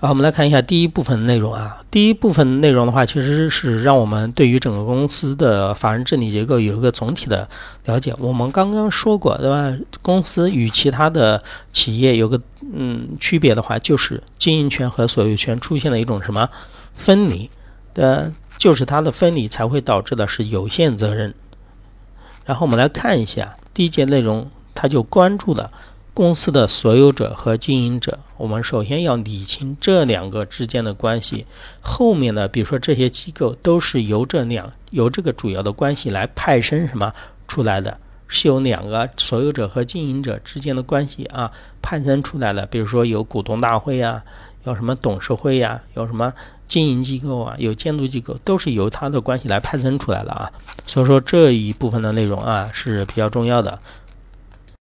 好，我们来看一下第一部分内容啊。第一部分内容的话，其实是让我们对于整个公司的法人治理结构有一个总体的了解。我们刚刚说过，对吧？公司与其他的企业有个嗯区别的话，就是经营权和所有权出现了一种什么分离的，就是它的分离才会导致的是有限责任。然后我们来看一下第一节内容，它就关注了。公司的所有者和经营者，我们首先要理清这两个之间的关系。后面的，比如说这些机构都是由这两由这个主要的关系来派生什么出来的，是由两个所有者和经营者之间的关系啊派生出来的。比如说有股东大会呀，有什么董事会呀，有什么经营机构啊，有监督机构，都是由它的关系来派生出来的啊。所以说这一部分的内容啊是比较重要的。